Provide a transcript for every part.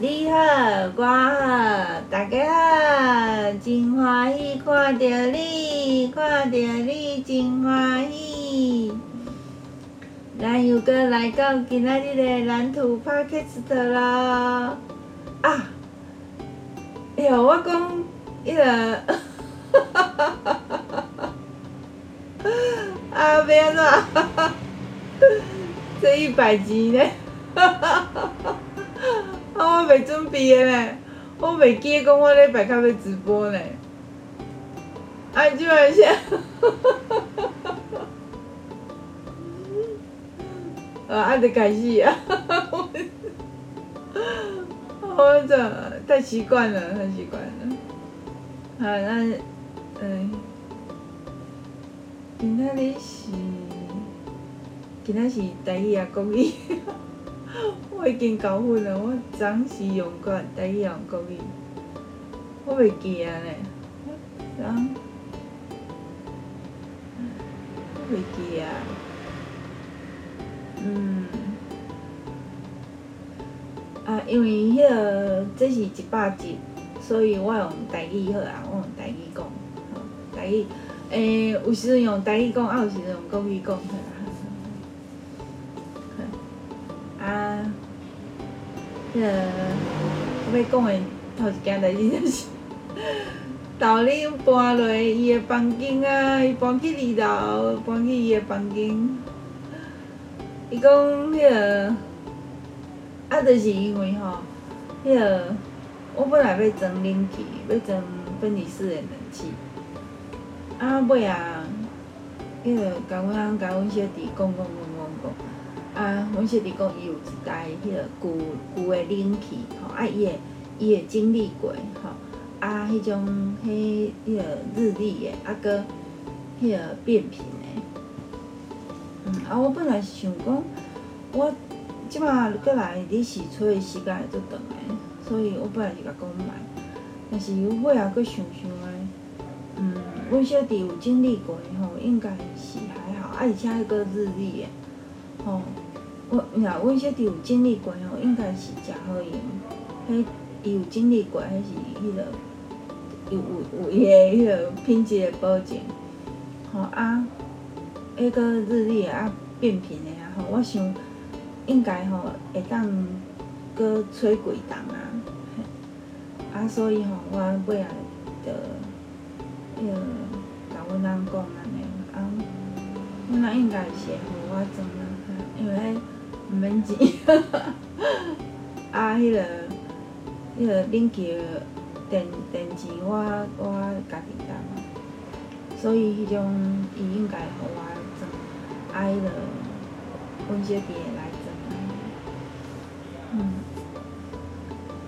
你好，我好，大家好，真欢喜看到你，看到你真欢喜。咱又阁来到今仔日的蓝图 Podcast 啦。啊，哎呦，我讲迄个，哈哈哈哈哈哈！啊，别啦，这一百集呢，哈哈哈哈。啊，我未准备的呢，我未记讲我礼拜卡要直播呢。啊，即摆先，啊，啊，就开始啊！我这太习惯了，太习惯了。啊，那嗯，今仔日是，今仔是台语啊，国语。我已经搞混了，我昨是用过台语用国语，我袂记啊呢。昨，我袂记啊。嗯。啊，因为迄个这是一百集，所以我用台语好啊，我用台语讲，台语，诶，有时阵用台语讲，啊，有时阵用国语讲。啊，迄、个我要讲的头一件代志就是，豆奶搬落伊的房间啊，伊搬去二楼，搬去伊的房间。伊讲迄个，啊，就是因为吼，迄、个我本来要装冷气，要装分离式的冷气。啊，尾啊，迄、个甲阮甲阮小弟讲讲讲。啊，阮小弟讲伊有一台迄个旧旧的冷气吼，啊伊会伊会经历过吼，啊迄种迄迄个日历的，啊搁迄个变频的。嗯，啊我本来是想讲，我即马过来你是吹的时间会足长的，所以我本来是甲讲买，但是尾啊搁想想诶，嗯，阮小弟有经历过吼，应该是还好，啊而且迄个日历的，吼。我呀，阮小弟有经历过吼，应该是诚好用。迄伊有经历过，迄是迄个有有有伊个迄个品质诶保证。吼啊，迄个日历啊变频诶啊，吼，我想应该吼会当搁吹几冬啊。啊，所以吼，我尾仔着迄个甲阮翁讲安尼，啊，阮翁应该是会互我装啊，因为迄。毋免钱，啊，迄个迄个冷气电电钱我我家己担，所以迄种伊应该互我装，啊，迄个阮小弟会来装，嗯，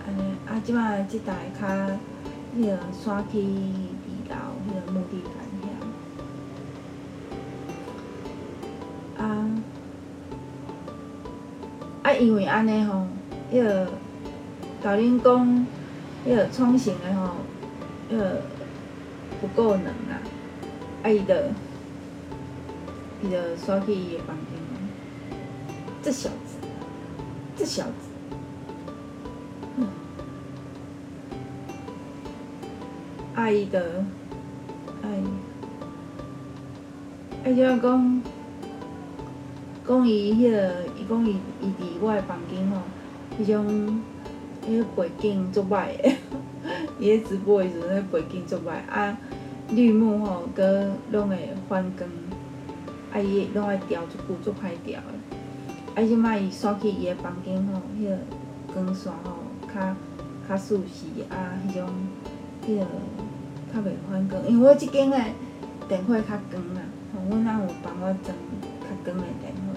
安尼，啊，即摆即台较迄个刷去因为安尼吼，迄个甲恁讲，迄个创新的吼，迄个不够冷啊，啊伊就伊就刷去伊的房间。这小子，这小子，嗯，阿姨的，阿姨，阿姨讲。讲伊迄个，伊讲伊伊伫我诶房间吼，迄种迄个背景足歹诶，伊咧直播诶时阵，迄背景足歹啊，绿幕吼，佫拢会反光，啊伊拢爱调一久，足歹调诶。啊，即摆伊刷去伊诶房间吼，迄个光线吼，较较舒适啊，迄种迄个较袂反光，因为我即间诶电火较光啊，吼，阮翁有帮我装较光诶电火。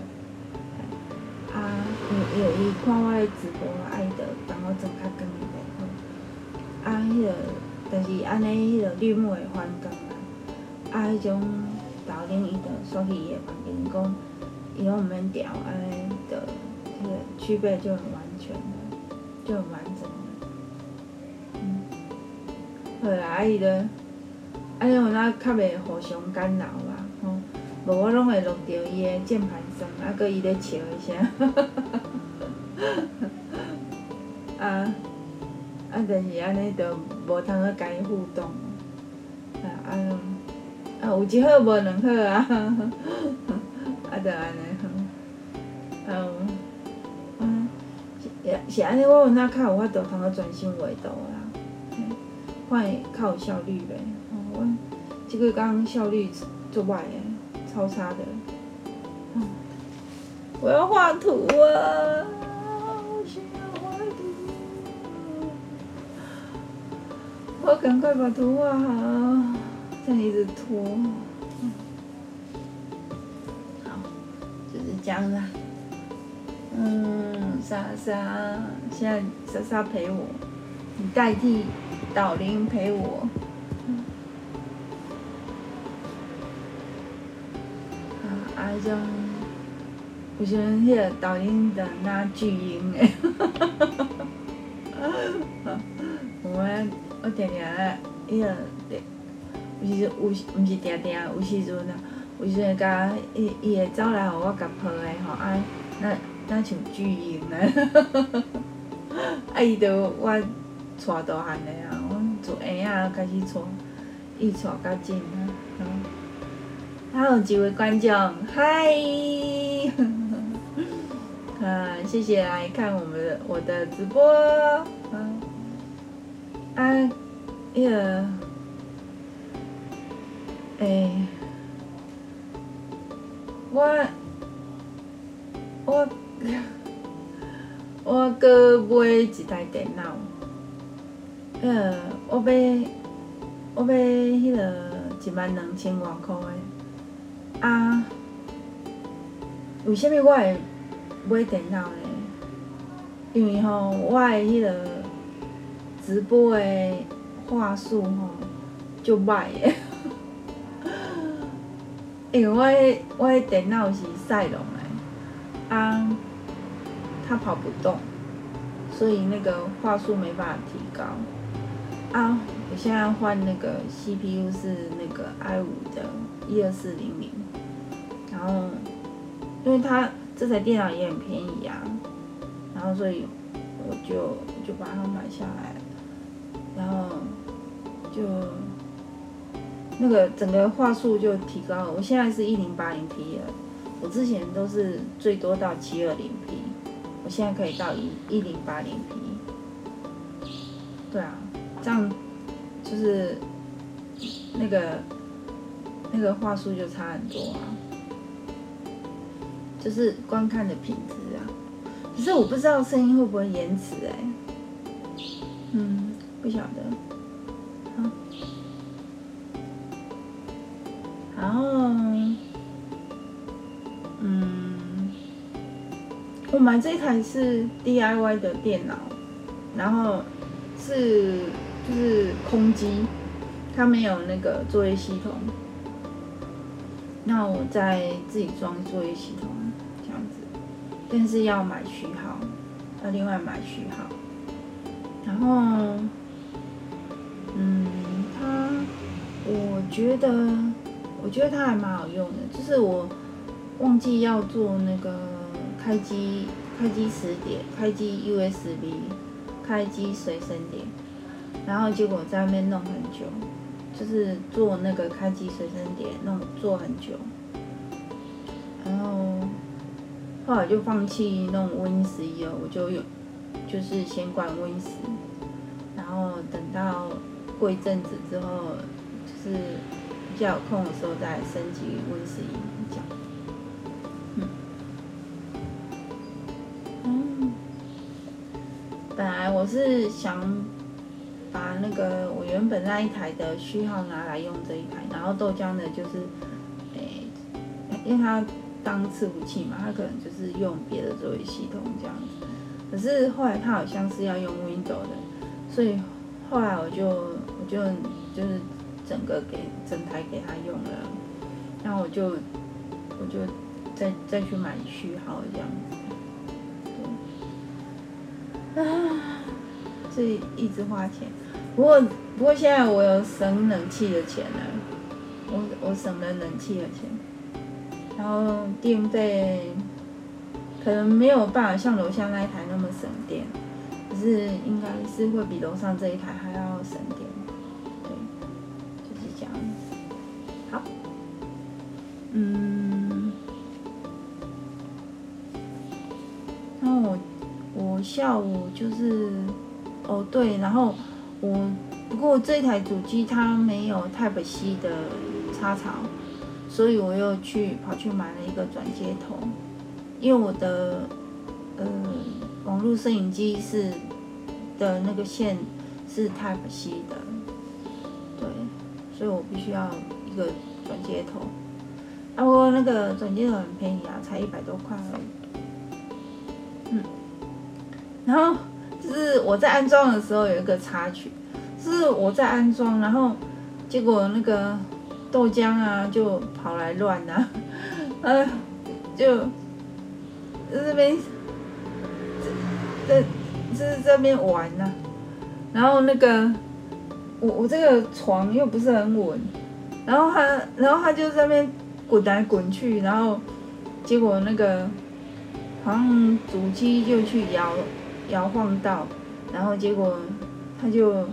啊，伊伊伊看我咧直播，啊伊着帮我装较光一点吼。啊，迄个，但是安尼迄个绿幕会反光啊。啊，迄种导演伊着刷去伊个房间讲，伊拢毋免调，安尼着迄个区别就很完全的，就很完整的。嗯，好啦，啊伊着，安尼有哪较袂互相干扰，无我拢会录到伊个键盘声，啊，阁伊咧笑诶声，啊，啊但，是安尼，就无通去甲伊互动，啊啊啊，有一好无两好啊，啊，就安尼，嗯，嗯，是是安尼，我有哪较有法度通去专心画图啦，看会较有效率呗，我即几工效率足歹诶，超差的，我要画图啊！我赶快把图画好，这样一直拖。好，就是这样啦。嗯，莎莎，现在莎莎陪我，你代替导林陪我。啊，啊，这样，我喜欢迄个导林的那巨婴诶。我们。我定定咧，伊个，有时有，毋是定定，有时阵啊，有时阵甲伊伊会走来互我甲抱诶吼，啊，那那像巨婴咧，啊伊着我带大汉诶啊，我从婴仔开始带，伊带较紧啊。还有几位观众，嗨，啊，谢谢来看我们的我的直播，嗯。啊，迄个，诶，我，我，我阁买一台电脑，迄个，我买，我买迄个一万两千外块，啊，为虾米我会买电脑呢？因为吼，我诶迄个。直播的话术吼就歹诶，因为我我的电脑是赛龙诶，啊，它跑不动，所以那个话术没办法提高。啊，我现在换那个 CPU 是那个 i 五的一二四零零，然后因为它这台电脑也很便宜啊，然后所以我就就把它买下来。然后就那个整个画素就提高了，我现在是一零八零 P 了，我之前都是最多到七二零 P，我现在可以到一一零八零 P。对啊，这样就是那个那个画素就差很多啊，就是观看的品质啊。可是我不知道声音会不会延迟哎，嗯。不晓得，好，然后，嗯，我买这一台是 DIY 的电脑，然后是就是空机，它没有那个作业系统，那我再自己装作业系统这样子，但是要买序号，要另外买序号，然后。嗯，它，我觉得，我觉得它还蛮好用的。就是我忘记要做那个开机、开机时点、开机 USB、开机随身点，然后结果在那边弄很久，就是做那个开机随身碟弄做很久，然后后来就放弃弄 Win 十一了，我就有就是先关 Win 十，然后等到。过一阵子之后，就是比较有空的时候再升级 Win 十一这样。嗯。嗯。本来我是想把那个我原本那一台的序号拿来用这一台，然后豆浆的就是，诶、欸，因为它当伺服器嘛，它可能就是用别的作业系统这样子。可是后来它好像是要用 Windows 的，所以后来我就。我就就是整个给整台给他用了，然后我就我就再再去买序号这样子，对，啊，这一直花钱，不过不过现在我有省冷气的钱了，我我省了冷气的钱，然后电费可能没有办法像楼下那一台那么省电，可是应该是会比楼上这一台还要省电，对，就是这样子。好，嗯，然后我我下午就是，哦对，然后我不过这台主机它没有 Type C 的插槽，所以我又去跑去买了一个转接头，因为我的呃。网络摄影机是的那个线是 Type C 的，对，所以我必须要一个转接头。啊，不过那个转接头很便宜啊，才一百多块而已。嗯，然后是我在安装的时候有一个插曲，是我在安装，然后结果那个豆浆啊就跑来乱啊，呃，就这边。在就是这边玩呐、啊，然后那个我我这个床又不是很稳，然后他然后他就在那边滚来滚去，然后结果那个好像主机就去摇了摇晃到，然后结果他就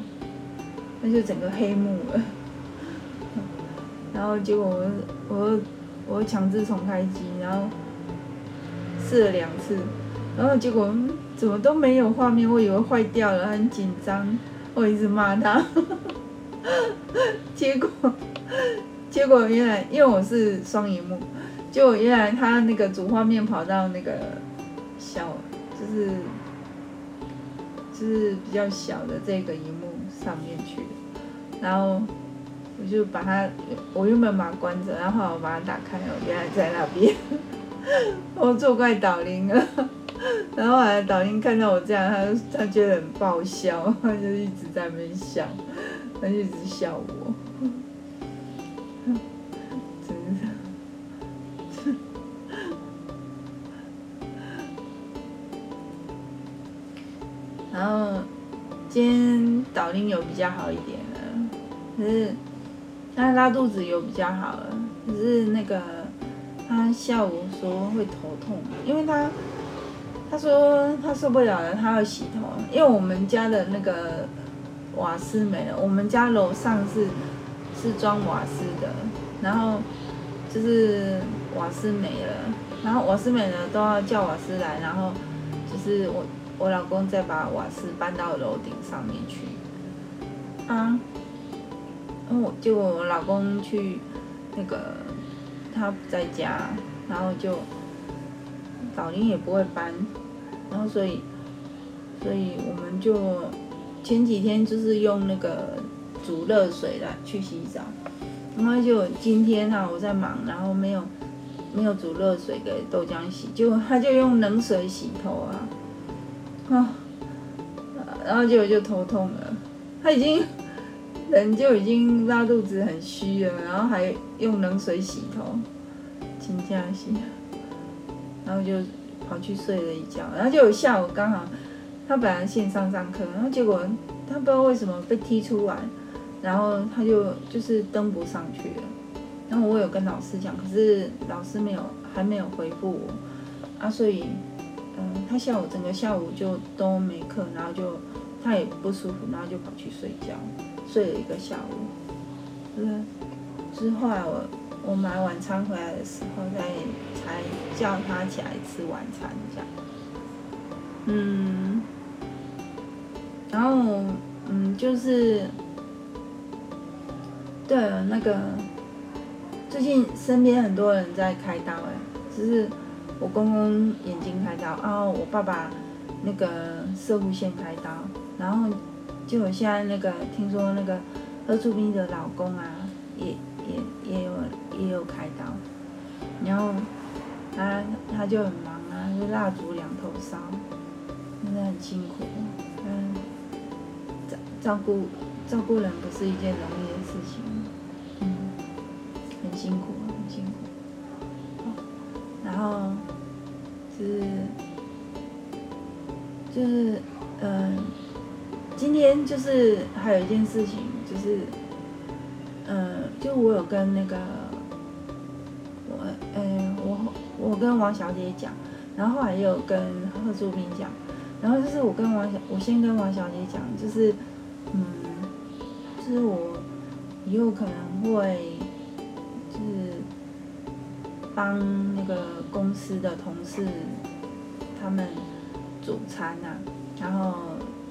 那就整个黑幕了，然后结果我我我强制重开机，然后试了两次，然后结果。怎么都没有画面，我以为坏掉了，很紧张，我一直骂他，结果结果原来因为我是双荧幕，结果原来他那个主画面跑到那个小，就是是比较小的这个荧幕上面去，然后我就把它，我原本把它关着，然后我把它打开，我原来在那边，我作怪导铃了。然后后来导灵看到我这样，他他觉得很爆笑，他就一直在那边笑，他就一直笑我，然后今天导演有比较好一点了，可是他拉肚子有比较好了，可是那个他下午说会头痛，因为他。他说他受不了了，他要洗头，因为我们家的那个瓦斯没了。我们家楼上是是装瓦斯的，然后就是瓦斯没了，然后瓦斯没了都要叫瓦斯来，然后就是我我老公再把瓦斯搬到楼顶上面去。啊，然后就我老公去那个他不在家，然后就早年也不会搬。然后所以，所以我们就前几天就是用那个煮热水来去洗澡，然后就今天哈、啊、我在忙，然后没有没有煮热水给豆浆洗，就他就用冷水洗头啊，啊，然后结果就头痛了，他已经人就已经拉肚子很虚了，然后还用冷水洗头，请假洗，然后就。跑去睡了一觉，然后就有下午刚好，他本来线上上课，然后结果他不知道为什么被踢出来，然后他就就是登不上去了。然后我有跟老师讲，可是老师没有还没有回复我啊，所以他下午整个下午就都没课，然后就他也不舒服，然后就跑去睡觉，睡了一个下午。就是之后来我。我买晚餐回来的时候，再才叫他起来吃晚餐，这样。嗯，然后嗯，就是对了，那个最近身边很多人在开刀，哎，就是我公公眼睛开刀，然后我爸爸那个摄护腺开刀，然后就我现在那个听说那个何处斌的老公啊，也也也有。也有开刀，然后他他就很忙啊，就蜡烛两头烧，真的很辛苦。嗯，照照顾照顾人不是一件容易的事情，就是嗯，今天就是还有一件事情，就是嗯，就我有跟那个。我嗯，我我跟王小姐讲，然后后来也有跟贺祝斌讲，然后就是我跟王小，我先跟王小姐讲，就是，嗯，就是我以后可能会，就是帮那个公司的同事他们煮餐呐、啊，然后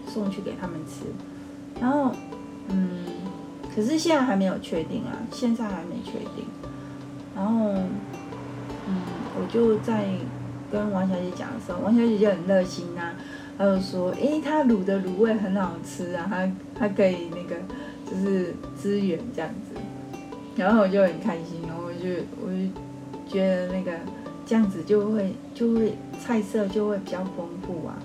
送去给他们吃，然后，嗯，可是现在还没有确定啊，现在还没确定，然后，嗯，我就在跟王小姐讲的时候，王小姐就很热心、啊。她就说：“诶，她卤的卤味很好吃啊，她她可以那个就是支援这样子，然后我就很开心，然后我就我就觉得那个这样子就会就会菜色就会比较丰富啊，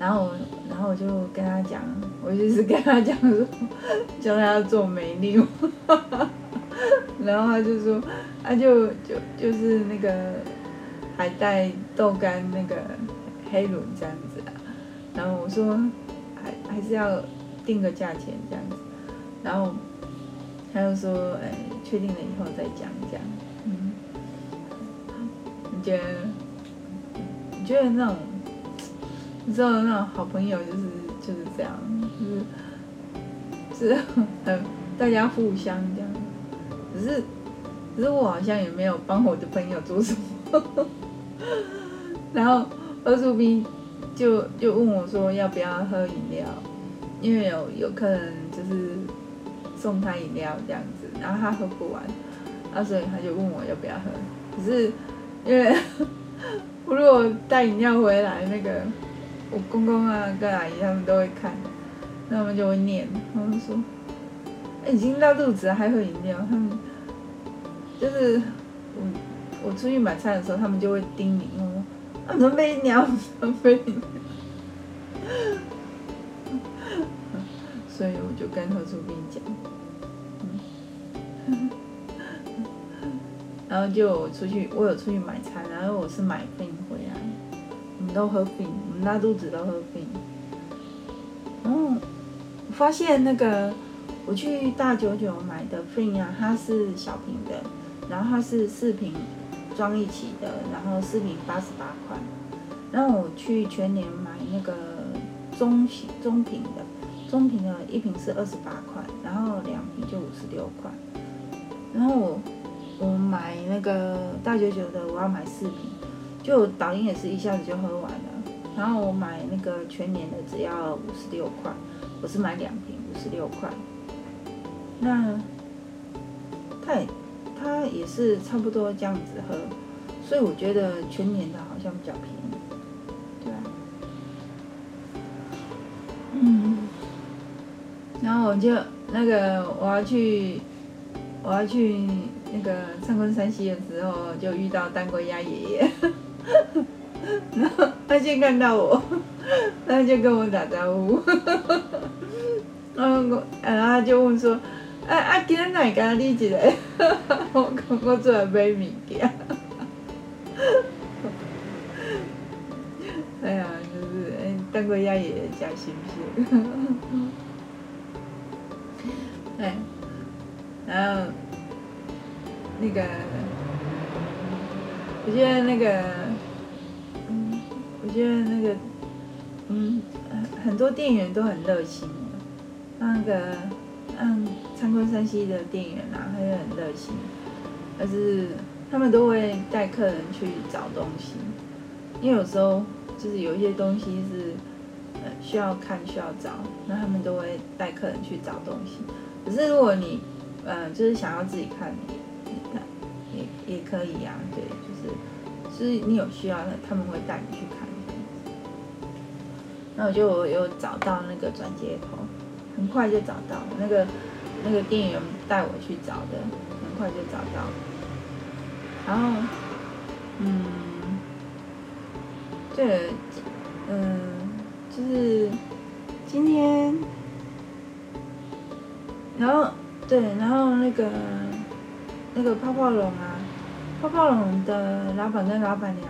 然后然后我就跟他讲，我就是跟他讲说，教他做梅粒，然后他就说，他就就就是那个海带豆干那个黑轮这样子啊。”然后我说，还还是要定个价钱这样子，然后他就说，哎，确定了以后再讲这样。嗯，你觉得？觉得那种，你知道那种好朋友就是就是这样，就是是很大家互相这样。只是，只是我好像也没有帮我的朋友做什么。然后何淑斌。就就问我说要不要喝饮料，因为有有客人就是送他饮料这样子，然后他喝不完，啊，所以他就问我要不要喝。可是因为如果带饮料回来，那个我公公啊跟阿姨他们都会看，那他们就会念，他们说，欸，已经拉肚子了还喝饮料，他们就是我我出去买菜的时候，他们就会叮咛我。准备鸟，准备，所以我就跟何处斌讲，然后就出去，我有出去买菜，然后我是买冰，都喝冰，我们拉肚子都喝冰。哦，我发现那个我去大九九买的冰啊，它是小瓶的，然后它是四瓶。装一起的，然后四瓶八十八块，然后我去全年买那个中型中瓶的，中瓶的一瓶是二十八块，然后两瓶就五十六块，然后我我买那个大九九的，我要买四瓶，就导音也是一下子就喝完了，然后我买那个全年的只要五十六块，我是买两瓶五十六块，那太。它也是差不多这样子喝，所以我觉得全年的好像比较便宜，对啊，嗯，然后我就那个我要去我要去那个参观山西的时候，就遇到单归鸭爷爷，然 后他先看到我，他就跟我打招呼，然后我然后他就问说。啊啊！今日哪敢你一个？我我出来买物件。哎呀，就是哎，当归鸭爷爷加新鲜。哎，然后那个，我觉得那个，我觉得那个，嗯，很多店员都很热心，那个。嗯，参观山西的店员啊，他也很热心，但是他们都会带客人去找东西，因为有时候就是有一些东西是呃需要看需要找，那他们都会带客人去找东西。可是如果你呃就是想要自己看，也也可以呀、啊，对，就是就是你有需要的，他们会带你去看。那我就有找到那个转接头。很快就找到那个那个店员带我去找的，很快就找到。然后，嗯，对，嗯，就是今天，然后对，然后那个那个泡泡龙啊，泡泡龙的老板跟老板娘，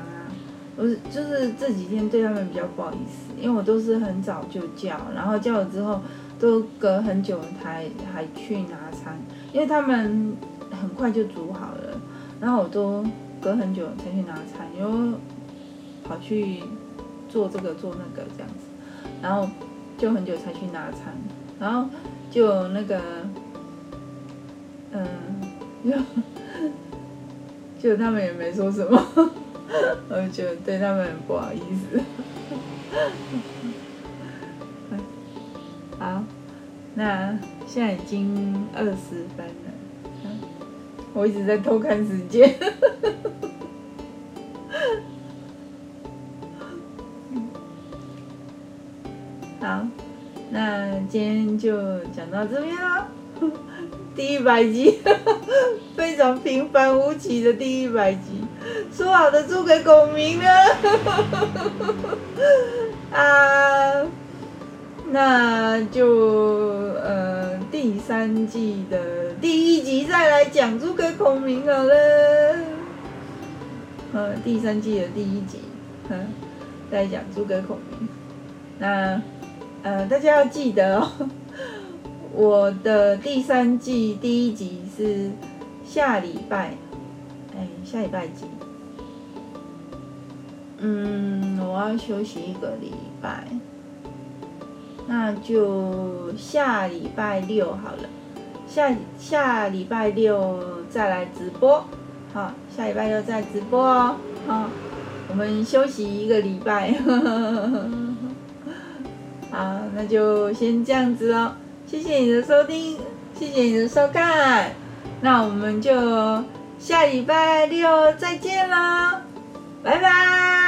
我就是这几天对他们比较不好意思，因为我都是很早就叫，然后叫了之后。都隔很久才还去拿餐，因为他们很快就煮好了，然后我都隔很久才去拿餐，因为跑去做这个做那个这样子。然后就很久才去拿餐，然后就那个，嗯，就 就他们也没说什么，我觉得对他们很不好意思。好，那现在已经二十分了，我一直在偷看时间。好，那今天就讲到这边了。第一百集，非常平凡无奇的第一百集，说好的租给孔明呢？啊，那就呃第三季的第一集再来讲租给孔明好了。呃，第三季的第一集，嗯，再讲租给孔明。那。呃，大家要记得哦，我的第三季第一集是下礼拜，哎，下礼拜几？嗯，我要休息一个礼拜，那就下礼拜六好了，下下礼拜六再来直播，好，下礼拜六再直播哦，好，我们休息一个礼拜。好，那就先这样子哦。谢谢你的收听，谢谢你的收看，那我们就下礼拜六再见啦，拜拜。